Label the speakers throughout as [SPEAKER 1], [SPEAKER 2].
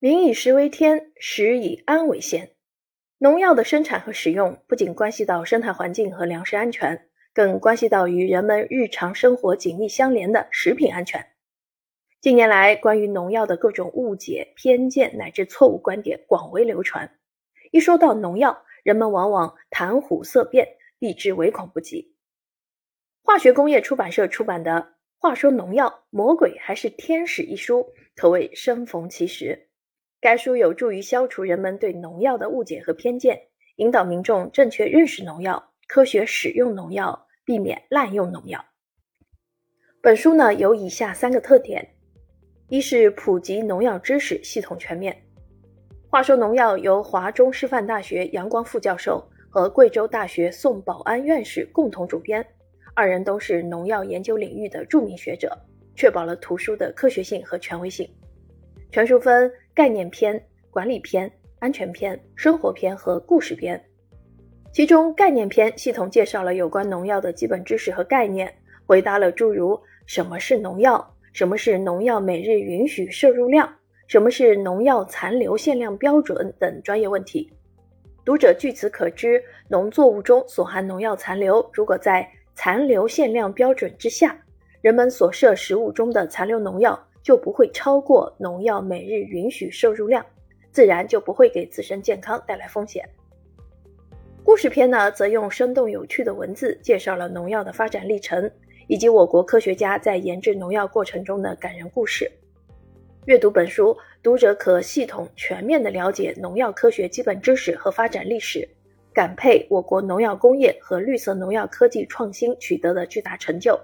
[SPEAKER 1] 民以食为天，食以安为先。农药的生产和使用不仅关系到生态环境和粮食安全，更关系到与人们日常生活紧密相连的食品安全。近年来，关于农药的各种误解、偏见乃至错误观点广为流传。一说到农药，人们往往谈虎色变，避之唯恐不及。化学工业出版社出版的《话说农药，魔鬼还是天使》一书，可谓生逢其时。该书有助于消除人们对农药的误解和偏见，引导民众正确认识农药、科学使用农药，避免滥用农药。本书呢有以下三个特点：一是普及农药知识系统全面。话说农药由华中师范大学杨光副教授和贵州大学宋保安院士共同主编，二人都是农药研究领域的著名学者，确保了图书的科学性和权威性。全书分概念篇、管理篇、安全篇、生活篇和故事篇。其中概念篇系统介绍了有关农药的基本知识和概念，回答了诸如什么是农药、什么是农药每日允许摄入量、什么是农药残留限量标准等专业问题。读者据此可知，农作物中所含农药残留如果在残留限量标准之下，人们所摄食物中的残留农药。就不会超过农药每日允许摄入量，自然就不会给自身健康带来风险。故事篇呢，则用生动有趣的文字介绍了农药的发展历程，以及我国科学家在研制农药过程中的感人故事。阅读本书，读者可系统全面地了解农药科学基本知识和发展历史，感佩我国农药工业和绿色农药科技创新取得的巨大成就。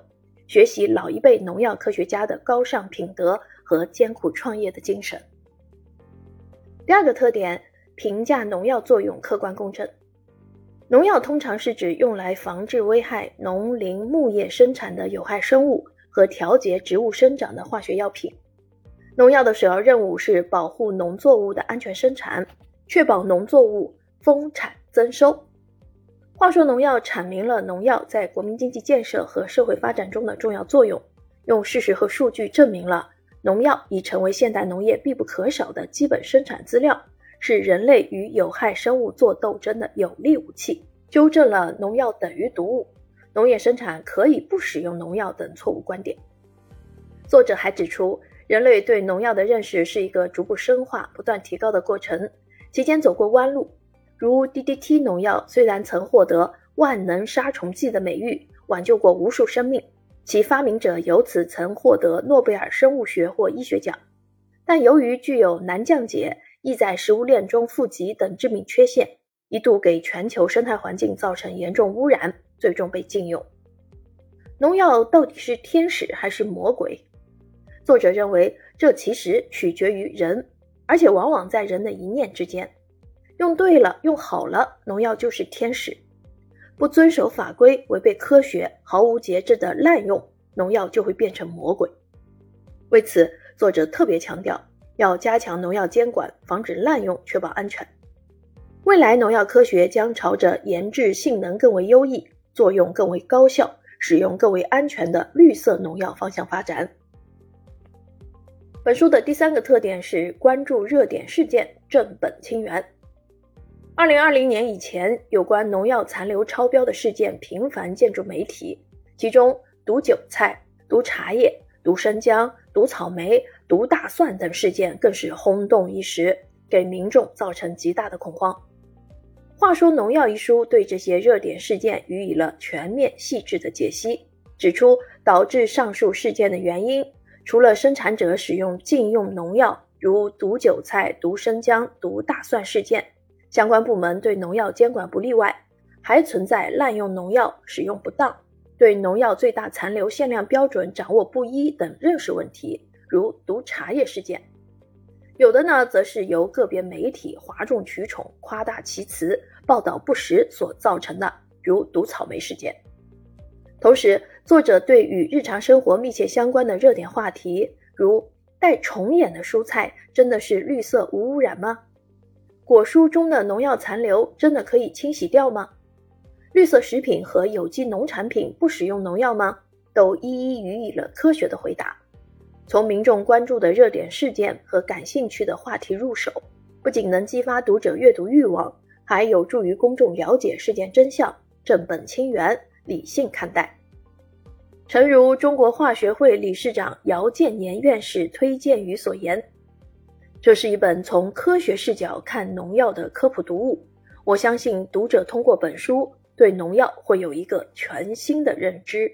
[SPEAKER 1] 学习老一辈农药科学家的高尚品德和艰苦创业的精神。第二个特点，评价农药作用客观公正。农药通常是指用来防治危害农林牧业生产的有害生物和调节植物生长的化学药品。农药的首要任务是保护农作物的安全生产，确保农作物丰产增收。话说，农药阐明了农药在国民经济建设和社会发展中的重要作用，用事实和数据证明了农药已成为现代农业必不可少的基本生产资料，是人类与有害生物作斗争的有力武器，纠正了农药等于毒物、农业生产可以不使用农药等错误观点。作者还指出，人类对农药的认识是一个逐步深化、不断提高的过程，期间走过弯路。如 DDT 农药虽然曾获得万能杀虫剂的美誉，挽救过无数生命，其发明者由此曾获得诺贝尔生物学或医学奖，但由于具有难降解、易在食物链中富集等致命缺陷，一度给全球生态环境造成严重污染，最终被禁用。农药到底是天使还是魔鬼？作者认为，这其实取决于人，而且往往在人的一念之间。用对了，用好了，农药就是天使；不遵守法规、违背科学、毫无节制的滥用农药，就会变成魔鬼。为此，作者特别强调要加强农药监管，防止滥用，确保安全。未来农药科学将朝着研制性能更为优异、作用更为高效、使用更为安全的绿色农药方向发展。本书的第三个特点是关注热点事件，正本清源。二零二零年以前，有关农药残留超标的事件频繁见诸媒体，其中毒韭菜、毒茶叶、毒生姜、毒草莓、毒大蒜等事件更是轰动一时，给民众造成极大的恐慌。话说农药一书对这些热点事件予以了全面细致的解析，指出导致上述事件的原因，除了生产者使用禁用农药，如毒韭菜、毒生姜、毒大蒜事件。相关部门对农药监管不力外，还存在滥用农药、使用不当、对农药最大残留限量标准掌握不一等认识问题，如毒茶叶事件；有的呢，则是由个别媒体哗众取宠、夸大其词、报道不实所造成的，如毒草莓事件。同时，作者对与日常生活密切相关的热点话题，如带虫眼的蔬菜真的是绿色无污染吗？果蔬中的农药残留真的可以清洗掉吗？绿色食品和有机农产品不使用农药吗？都一一予以了科学的回答。从民众关注的热点事件和感兴趣的话题入手，不仅能激发读者阅读欲望，还有助于公众了解事件真相，正本清源，理性看待。诚如中国化学会理事长姚建年院士推荐语所言，这是一本从科学视角看农药的科普读物。我相信读者通过本书，对农药会有一个全新的认知。